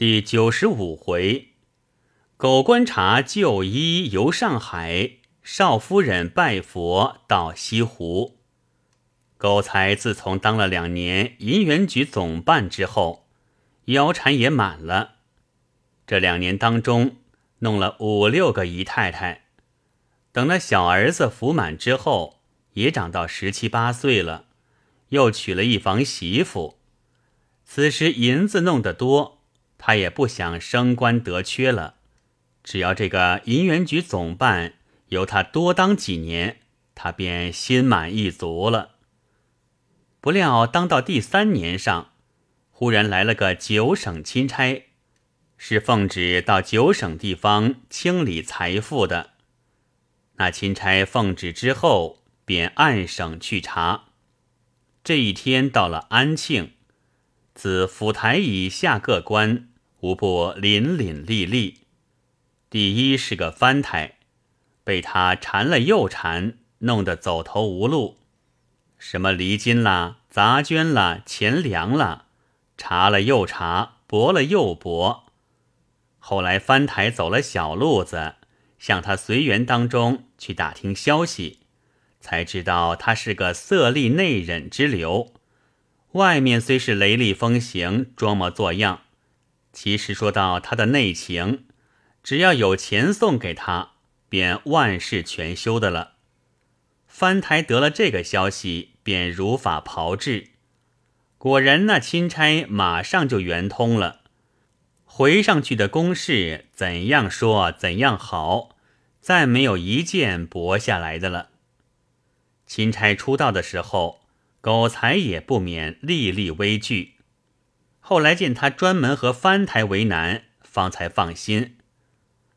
第九十五回，狗观察旧医游上海，少夫人拜佛到西湖。狗才自从当了两年银元局总办之后，腰缠也满了。这两年当中，弄了五六个姨太太。等那小儿子服满之后，也长到十七八岁了，又娶了一房媳妇。此时银子弄得多，他也不想升官得缺了。只要这个银元局总办由他多当几年，他便心满意足了。不料当到第三年上，忽然来了个九省钦差，是奉旨到九省地方清理财富的。那钦差奉旨之后，便按省去查。这一天到了安庆，自府台以下各官无不凛凛立立。第一是个藩台，被他缠了又缠，弄得走投无路。什么离金啦、杂捐啦、钱粮啦，查了又查，驳了又驳。后来翻台走了小路子，向他随员当中去打听消息，才知道他是个色厉内荏之流。外面虽是雷厉风行、装模作样，其实说到他的内情，只要有钱送给他，便万事全休的了。翻台得了这个消息，便如法炮制。果然，那钦差马上就圆通了。回上去的公事怎样说怎样好，再没有一件驳下来的了。钦差出道的时候，狗才也不免历历危惧。后来见他专门和藩台为难，方才放心。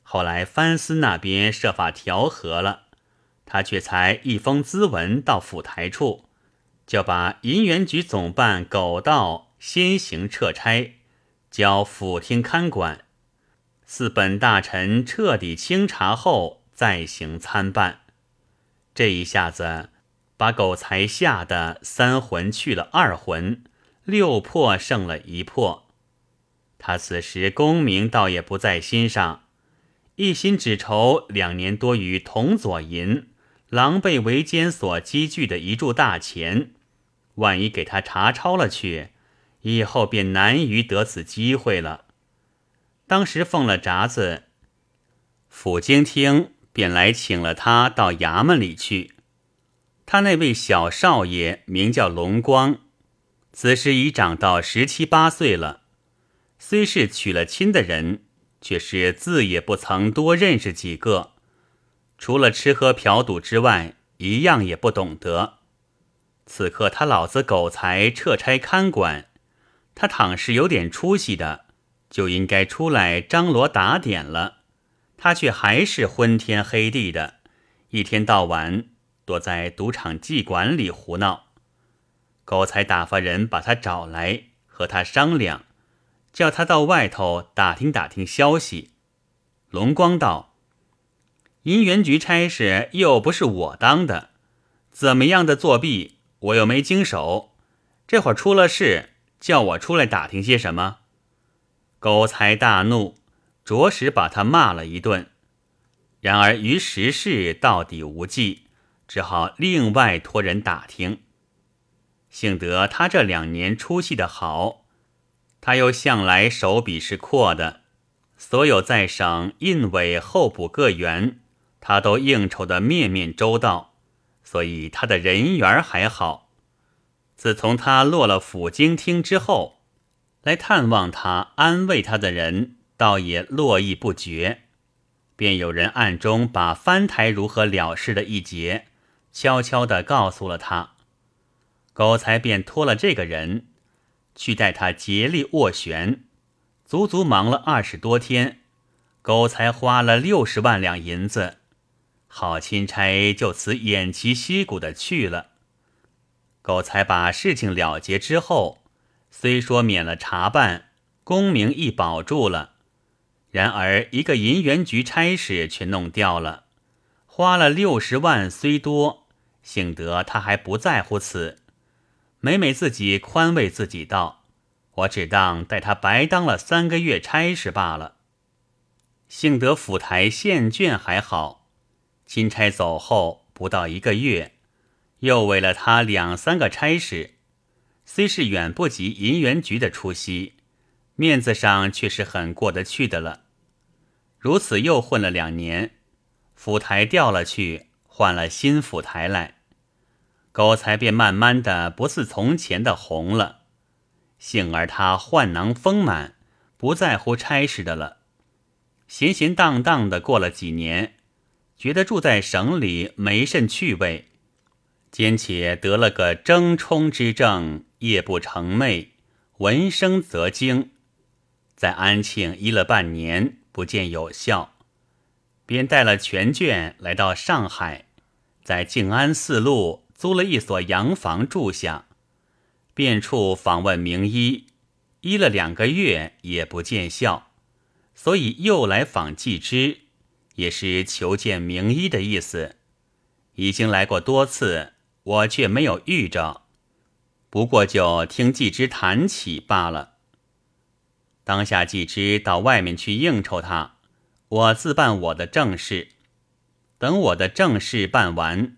后来藩司那边设法调和了。他却才一封咨文到府台处，就把银元局总办狗道先行撤差，交府厅看管。四本大臣彻底清查后再行参办。这一下子把狗才吓得三魂去了二魂，六魄胜了一魄。他此时功名倒也不在心上，一心只愁两年多余铜左银。狼狈为奸所积聚的一柱大钱，万一给他查抄了去，以后便难于得此机会了。当时奉了札子，府京厅便来请了他到衙门里去。他那位小少爷名叫龙光，此时已长到十七八岁了，虽是娶了亲的人，却是字也不曾多认识几个。除了吃喝嫖赌之外，一样也不懂得。此刻他老子狗才撤差看管，他倘是有点出息的，就应该出来张罗打点了。他却还是昏天黑地的，一天到晚躲在赌场妓馆里胡闹。狗才打发人把他找来，和他商量，叫他到外头打听打听消息。龙光道。银元局差事又不是我当的，怎么样的作弊，我又没经手。这会儿出了事，叫我出来打听些什么？狗才大怒，着实把他骂了一顿。然而于实事到底无计，只好另外托人打听。幸得他这两年出息的好，他又向来手笔是阔的，所有在省印委候补各员。他都应酬的面面周到，所以他的人缘还好。自从他落了府京厅之后，来探望他、安慰他的人倒也络绎不绝，便有人暗中把翻台如何了事的一节，悄悄地告诉了他。狗才便托了这个人，去带他竭力斡旋，足足忙了二十多天，狗才花了六十万两银子。好钦差就此偃旗息鼓的去了。狗才把事情了结之后，虽说免了查办，功名亦保住了，然而一个银元局差事却弄掉了，花了六十万虽多，幸得他还不在乎此，每每自己宽慰自己道：“我只当带他白当了三个月差事罢了。幸得府台县卷还好，钦差走后不到一个月，又为了他两三个差事，虽是远不及银元局的出息，面子上却是很过得去的了。如此又混了两年，府台调了去，换了新府台来，狗才便慢慢的不似从前的红了。幸而他幻囊丰满，不在乎差事的了。闲闲荡荡的过了几年，觉得住在省里没甚趣味，兼且得了个争冲之症，夜不成寐，闻声则惊。在安庆医了半年，不见有效，便带了全卷来到上海，在静安寺路租了一所洋房住下。便处访问名医，医了两个月也不见效，所以又来访季之，也是求见名医的意思。已经来过多次，我却没有遇着，不过就听季之谈起罢了。当下季之到外面去应酬他，我自办我的正事。等我的正事办完，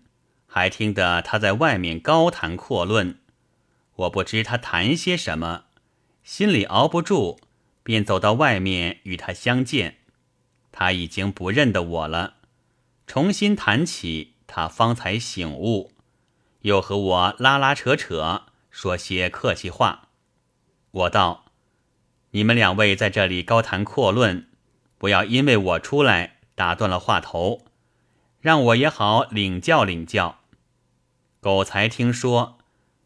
还听得他在外面高谈阔论。我不知他谈些什么，心里熬不住，便走到外面与他相见。他已经不认得我了，重新谈起，他方才醒悟，又和我拉拉扯扯，说些客气话。我道：“你们两位在这里高谈阔论，不要因为我出来打断了话头，让我也好领教领教。”狗才听说。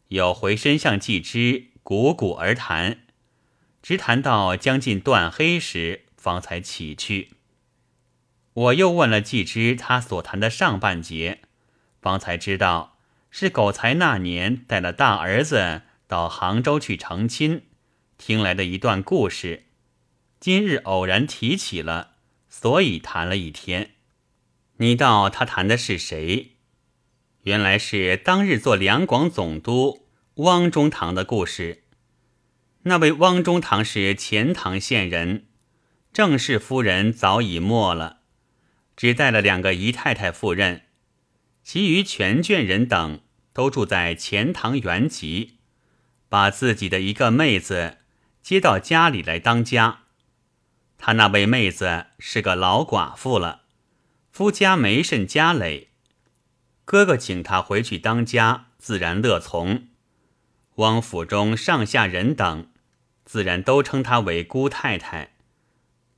有回身向季之鼓鼓而谈，直谈到将近断黑时，方才起去。我又问了季之他所谈的上半截，方才知道是狗才那年带了大儿子到杭州去成亲，听来的一段故事。今日偶然提起了，所以谈了一天。你道他谈的是谁？原来是当日做两广总督汪中堂的故事。那位汪中堂是钱塘县人，郑氏夫人早已没了，只带了两个姨太太赴任，其余全眷人等都住在钱塘原籍，把自己的一个妹子接到家里来当家。他那位妹子是个老寡妇了，夫家没甚家累。哥哥请他回去当家，自然乐从。汪府中上下人等，自然都称他为姑太太。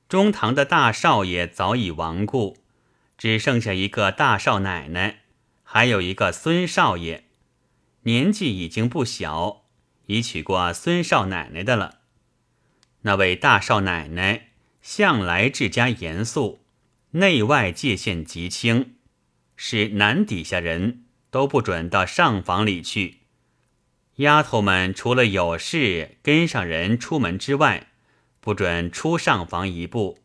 中堂的大少爷早已亡故，只剩下一个大少奶奶，还有一个孙少爷，年纪已经不小，已娶过孙少奶奶的了。那位大少奶奶向来治家严肃，内外界限极清。是男底下人都不准到上房里去，丫头们除了有事跟上人出门之外，不准出上房一步。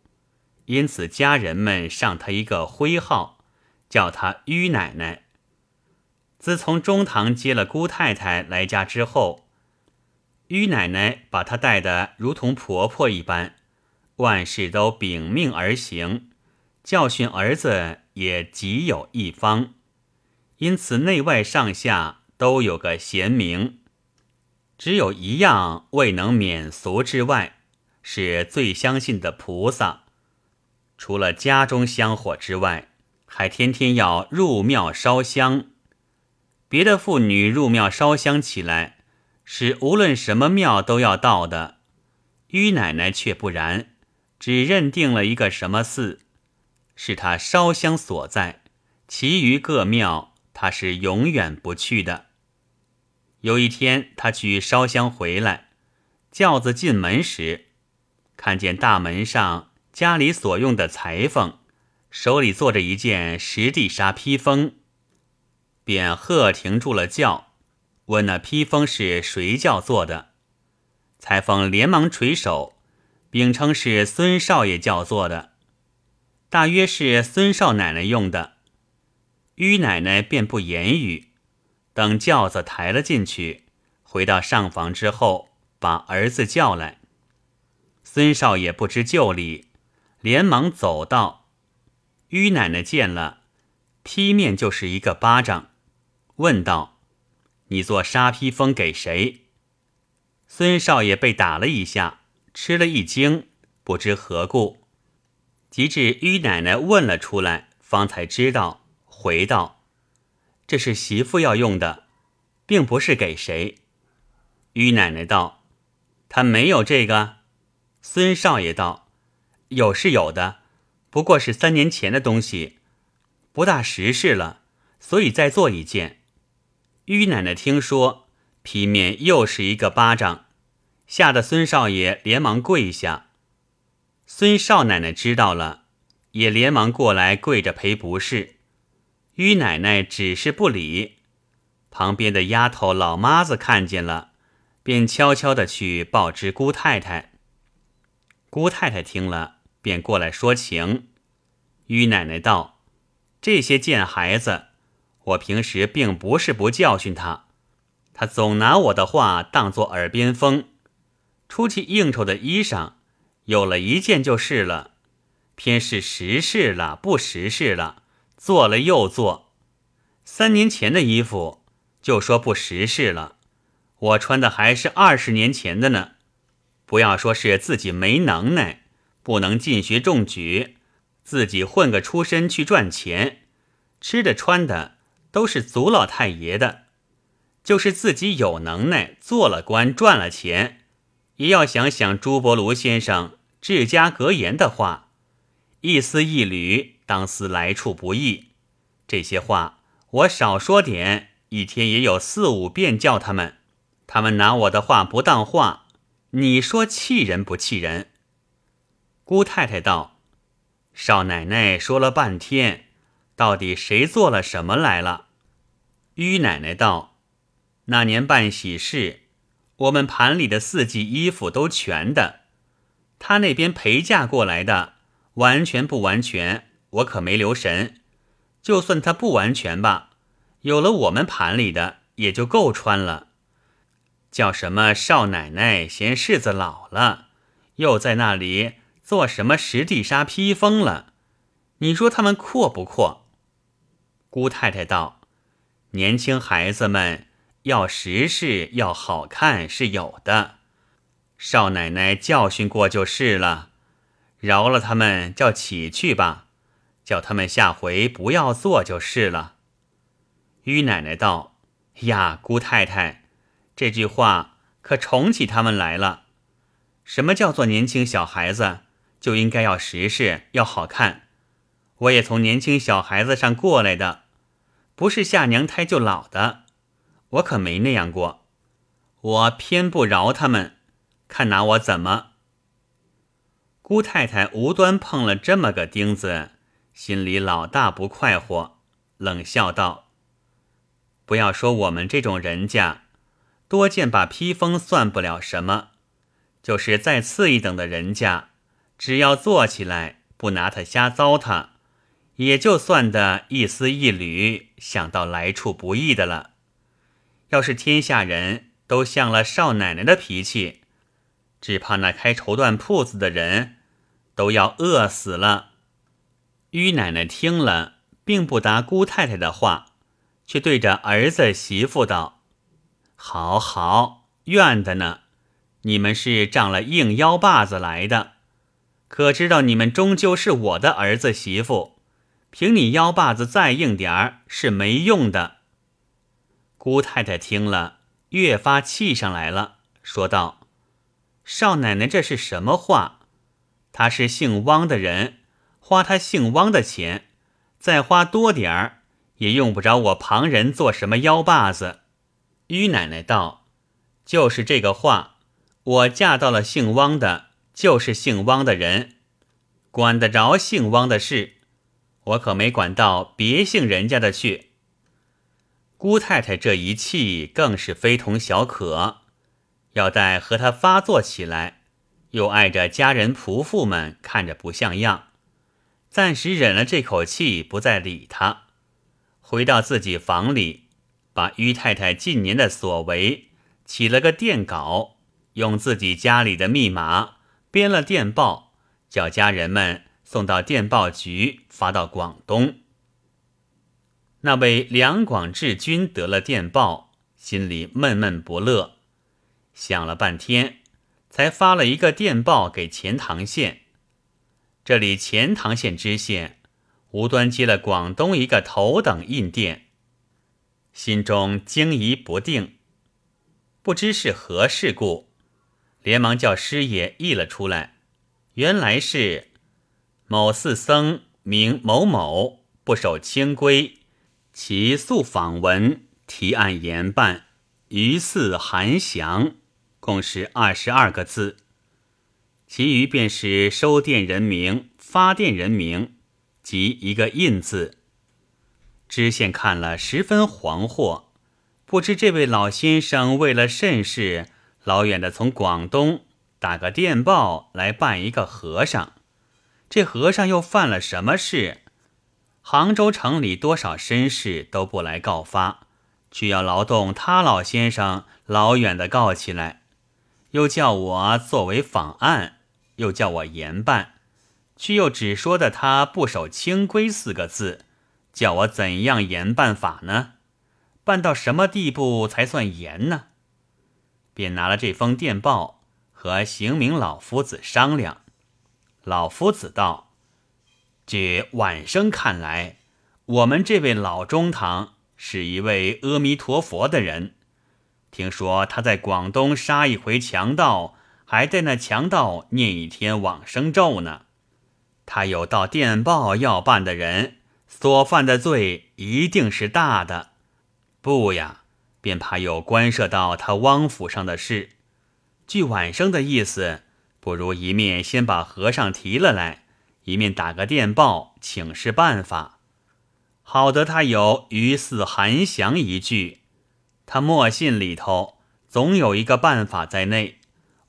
因此家人们上他一个徽号，叫他于奶奶。自从中堂接了姑太太来家之后，于奶奶把她带得如同婆婆一般，万事都秉命而行，教训儿子。也极有一方，因此内外上下都有个贤明。只有一样未能免俗之外，是最相信的菩萨。除了家中香火之外，还天天要入庙烧香。别的妇女入庙烧香起来，是无论什么庙都要到的。于奶奶却不然，只认定了一个什么寺。是他烧香所在，其余各庙他是永远不去的。有一天，他去烧香回来，轿子进门时，看见大门上家里所用的裁缝手里做着一件实地纱披风，便喝停住了轿，问那披风是谁叫做的。裁缝连忙垂手，秉称是孙少爷叫做的。大约是孙少奶奶用的，于奶奶便不言语。等轿子抬了进去，回到上房之后，把儿子叫来。孙少爷不知就里，连忙走到。于奶奶见了，劈面就是一个巴掌，问道：“你做沙披风给谁？”孙少爷被打了一下，吃了一惊，不知何故。及至于奶奶问了出来，方才知道，回道：“这是媳妇要用的，并不是给谁。”于奶奶道：“他没有这个。”孙少爷道：“有是有的，不过是三年前的东西，不大实事了，所以再做一件。”于奶奶听说，皮面又是一个巴掌，吓得孙少爷连忙跪下。孙少奶奶知道了，也连忙过来跪着赔不是。于奶奶只是不理。旁边的丫头老妈子看见了，便悄悄的去报知姑太太。姑太太听了，便过来说情。于奶奶道：“这些贱孩子，我平时并不是不教训他，他总拿我的话当作耳边风。出去应酬的衣裳，有了一件就是了，偏是实事了，不实事了，做了又做。三年前的衣服，就说不实事了，我穿的还是二十年前的呢。”不要说是自己没能耐，不能进学中举，自己混个出身去赚钱，吃的穿的都是祖老太爷的。就是自己有能耐，做了官赚了钱，也要想想朱伯庐先生治家格言的话：一丝一缕，当思来处不易。这些话我少说点，一天也有四五遍叫他们，他们拿我的话不当话。你说气人不气人？姑太太道：“少奶奶说了半天，到底谁做了什么来了？”于奶奶道：“那年办喜事，我们盘里的四季衣服都全的。他那边陪嫁过来的，完全不完全，我可没留神。就算他不完全吧，有了我们盘里的，也就够穿了。”叫什么少奶奶嫌柿子老了，又在那里做什么实地纱披风了？你说他们阔不阔？姑太太道：“年轻孩子们要实事，要好看是有的。少奶奶教训过就是了，饶了他们，叫起去吧，叫他们下回不要做就是了。”于奶奶道：“呀，姑太太。”这句话可宠起他们来了。什么叫做年轻小孩子就应该要实事要好看？我也从年轻小孩子上过来的，不是下娘胎就老的，我可没那样过。我偏不饶他们，看拿我怎么？姑太太无端碰了这么个钉子，心里老大不快活，冷笑道：“不要说我们这种人家。”多见把披风算不了什么，就是再次一等的人家，只要做起来不拿他瞎糟蹋，也就算得一丝一缕想到来处不易的了。要是天下人都像了少奶奶的脾气，只怕那开绸缎铺子的人都要饿死了。于奶奶听了，并不答姑太太的话，却对着儿子媳妇道。好好怨的呢，你们是仗了硬腰把子来的，可知道你们终究是我的儿子媳妇，凭你腰把子再硬点儿是没用的。姑太太听了，越发气上来了，说道：“少奶奶这是什么话？他是姓汪的人，花他姓汪的钱，再花多点儿也用不着我旁人做什么腰把子。”于奶奶道：“就是这个话，我嫁到了姓汪的，就是姓汪的人，管得着姓汪的事，我可没管到别姓人家的去。”姑太太这一气更是非同小可，要待和他发作起来，又碍着家人仆妇们看着不像样，暂时忍了这口气，不再理他，回到自己房里。把于太太近年的所为起了个电稿，用自己家里的密码编了电报，叫家人们送到电报局发到广东。那位两广志军得了电报，心里闷闷不乐，想了半天，才发了一个电报给钱塘县。这里钱塘县知县无端接了广东一个头等印电，心中惊疑不定，不知是何事故，连忙叫师爷译了出来。原来是某寺僧名某某不守清规。其诉访文提案严办，于寺韩详，共是二十二个字，其余便是收电人名、发电人名及一个印字。知县看了十分惶惑，不知这位老先生为了甚事，老远的从广东打个电报来办一个和尚，这和尚又犯了什么事？杭州城里多少绅士都不来告发，却要劳动他老先生老远的告起来，又叫我作为访案，又叫我严办，却又只说的他不守清规四个字，叫我怎样严办法呢？办到什么地步才算严呢？便拿了这封电报和刑名老夫子商量。老夫子道。据晚生看来，我们这位老中堂是一位阿弥陀佛的人。听说他在广东杀一回强盗，还带那强盗念一天往生咒呢。他有到电报要办的人，所犯的罪一定是大的。不呀，便怕有关涉到他汪府上的事。据晚生的意思，不如一面先把和尚提了来。一面打个电报请示办法，好得他有于似韩祥一句，他墨信里头总有一个办法在内，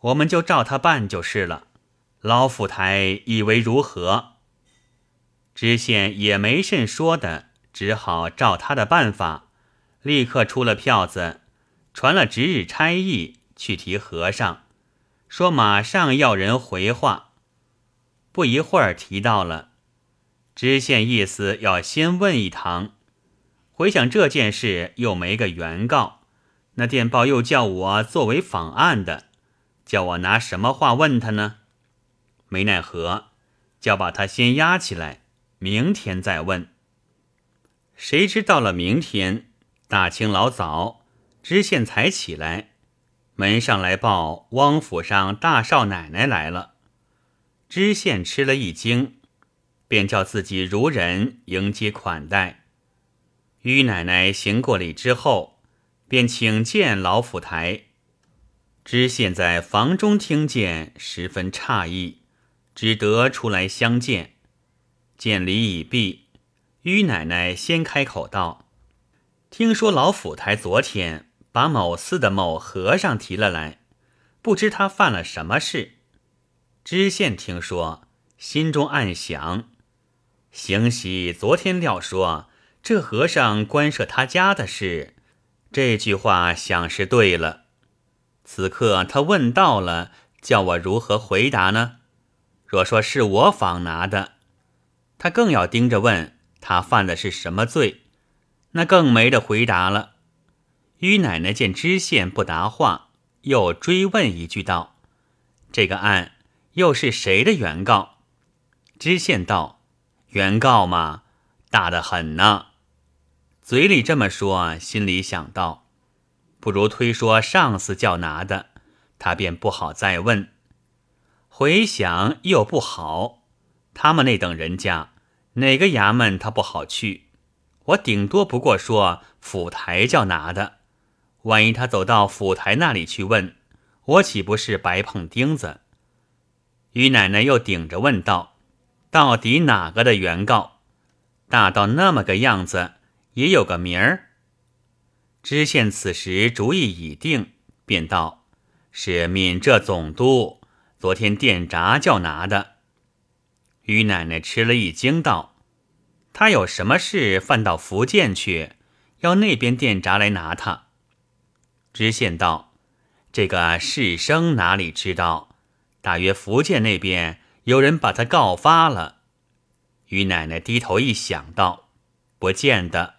我们就照他办就是了。老府台以为如何？知县也没甚说的，只好照他的办法，立刻出了票子，传了值日差役去提和尚，说马上要人回话。不一会儿提到了，知县意思要先问一堂。回想这件事又没个原告，那电报又叫我作为访案的，叫我拿什么话问他呢？没奈何，叫把他先押起来，明天再问。谁知到了明天大清老早，知县才起来，门上来报汪府上大少奶奶来了。知县吃了一惊，便叫自己如人迎接款待。于奶奶行过礼之后，便请见老府台。知县在房中听见，十分诧异，只得出来相见。见礼已毕，于奶奶先开口道：“听说老府台昨天把某寺的某和尚提了来，不知他犯了什么事。”知县听说，心中暗想：行喜昨天料说这和尚关涉他家的事，这句话想是对了。此刻他问到了，叫我如何回答呢？若说是我仿拿的，他更要盯着问他犯的是什么罪，那更没得回答了。于奶奶见知县不答话，又追问一句道：“这个案。”又是谁的原告？知县道：“原告嘛，大得很呢。”嘴里这么说，心里想到：“不如推说上司叫拿的，他便不好再问。回想又不好，他们那等人家，哪个衙门他不好去？我顶多不过说府台叫拿的，万一他走到府台那里去问，我岂不是白碰钉子？”于奶奶又顶着问道：“到底哪个的原告？大到那么个样子，也有个名儿。”知县此时主意已定，便道：“是闽浙总督，昨天电闸叫拿的。”于奶奶吃了一惊，道：“他有什么事，犯到福建去，要那边电闸来拿他？”知县道：“这个士生哪里知道？大约福建那边有人把他告发了。于奶奶低头一想，道：“不见得。”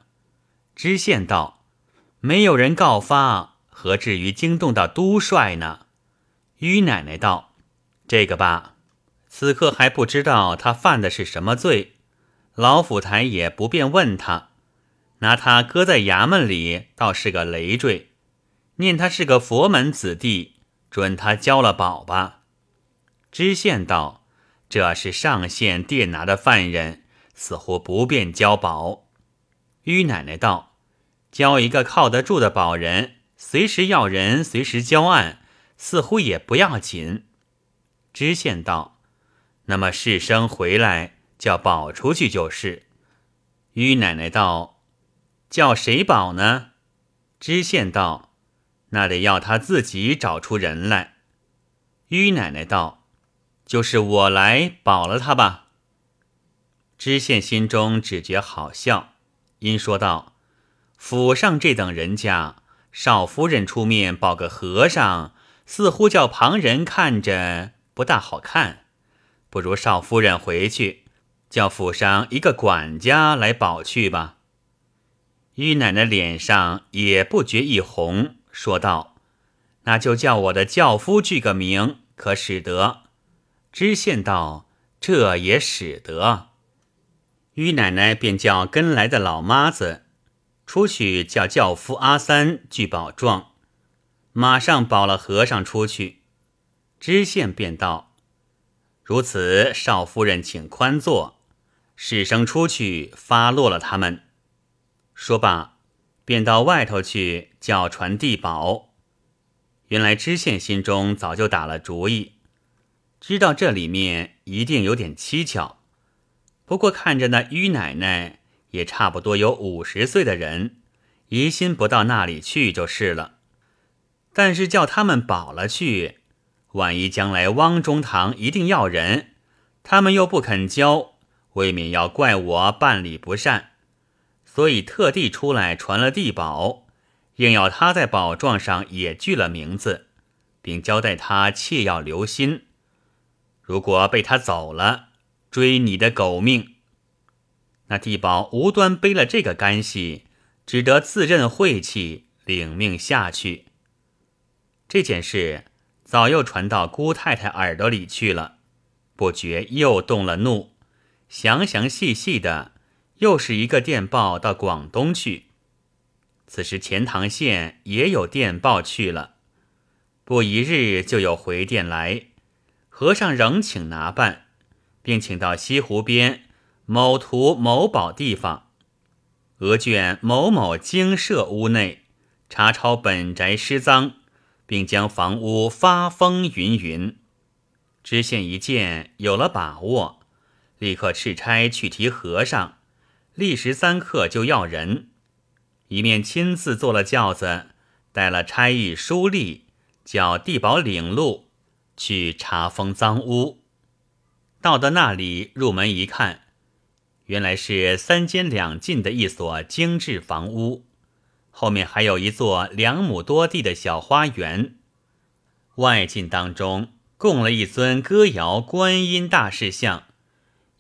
知县道：“没有人告发，何至于惊动到都帅呢？”于奶奶道：“这个吧，此刻还不知道他犯的是什么罪，老府台也不便问他，拿他搁在衙门里，倒是个累赘。念他是个佛门子弟，准他交了保吧。”知县道。这是上县电拿的犯人，似乎不便交保。于奶奶道：“交一个靠得住的保人，随时要人，随时交案，似乎也不要紧。”知县道：“那么士生回来叫保出去就是。”于奶奶道：“叫谁保呢？”知县道：“那得要他自己找出人来。”于奶奶道。就是我来保了他吧。知县心中只觉好笑，因说道：“府上这等人家，少夫人出面保个和尚，似乎叫旁人看着不大好看。不如少夫人回去，叫府上一个管家来保去吧。”于奶奶脸上也不觉一红，说道：“那就叫我的轿夫具个名，可使得？”知县道：“这也使得。”于奶奶便叫跟来的老妈子出去，叫轿夫阿三具保状，马上保了和尚出去。知县便道：“如此，少夫人请宽坐，使生出去发落了他们。”说罢，便到外头去叫传递保。原来知县心中早就打了主意。知道这里面一定有点蹊跷，不过看着那于奶奶也差不多有五十岁的人，疑心不到那里去就是了。但是叫他们保了去，万一将来汪中堂一定要人，他们又不肯交，未免要怪我办理不善，所以特地出来传了地保，硬要他在保状上也具了名字，并交代他切要留心。如果被他走了，追你的狗命。那地保无端背了这个干系，只得自认晦气，领命下去。这件事早又传到姑太太耳朵里去了，不觉又动了怒。详详细细的，又是一个电报到广东去。此时钱塘县也有电报去了，不一日就有回电来。和尚仍请拿办，并请到西湖边某图某宝地方，额卷某某精舍屋内查抄本宅失赃，并将房屋发封云云。知县一见有了把握，立刻敕差去提和尚，立时三刻就要人，一面亲自坐了轿子，带了差役书吏，叫地保领路。去查封赃屋，到的那里，入门一看，原来是三间两进的一所精致房屋，后面还有一座两亩多地的小花园。外进当中供了一尊歌谣观音大士像，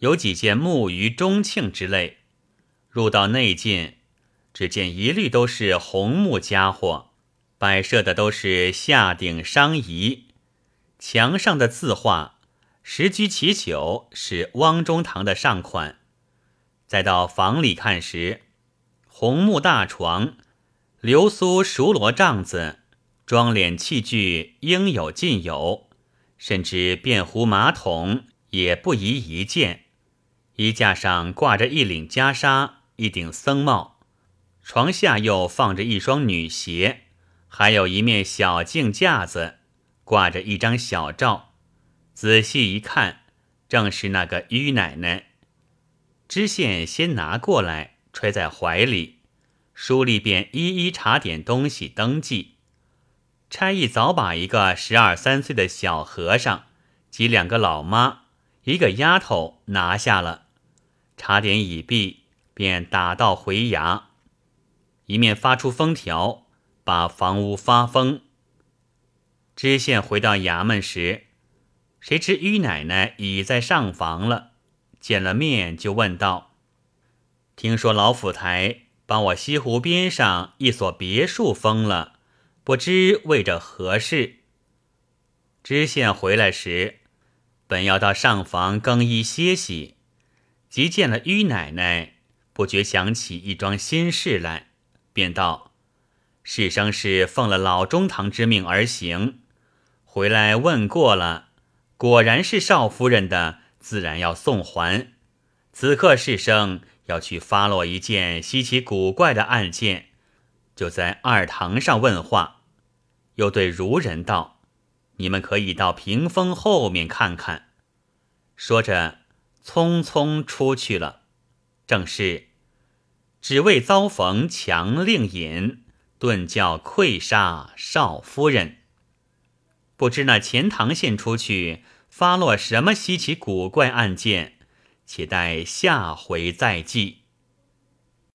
有几件木鱼钟磬之类。入到内进，只见一律都是红木家伙，摆设的都是下顶商仪。墙上的字画，十居其九是汪中堂的上款。再到房里看时，红木大床、流苏熟罗帐子、装脸器具应有尽有，甚至便壶马桶也不遗一件。衣架上挂着一领袈裟、一顶僧帽，床下又放着一双女鞋，还有一面小镜架子。挂着一张小照，仔细一看，正是那个于奶奶。知县先拿过来，揣在怀里，书吏便一一查点东西，登记。差役早把一个十二三岁的小和尚及两个老妈、一个丫头拿下了。查点已毕，便打道回衙，一面发出封条，把房屋发封。知县回到衙门时，谁知于奶奶已在上房了。见了面，就问道：“听说老府台把我西湖边上一所别墅封了，不知为着何事？”知县回来时，本要到上房更衣歇息，即见了于奶奶，不觉想起一桩心事来，便道：“世生是奉了老中堂之命而行，回来问过了，果然是少夫人的，自然要送还。此刻世生要去发落一件稀奇古怪的案件，就在二堂上问话，又对如人道。”你们可以到屏风后面看看。说着，匆匆出去了。正是，只为遭逢强令尹，顿教溃杀少夫人。不知那钱塘县出去发落什么稀奇古怪案件，且待下回再记。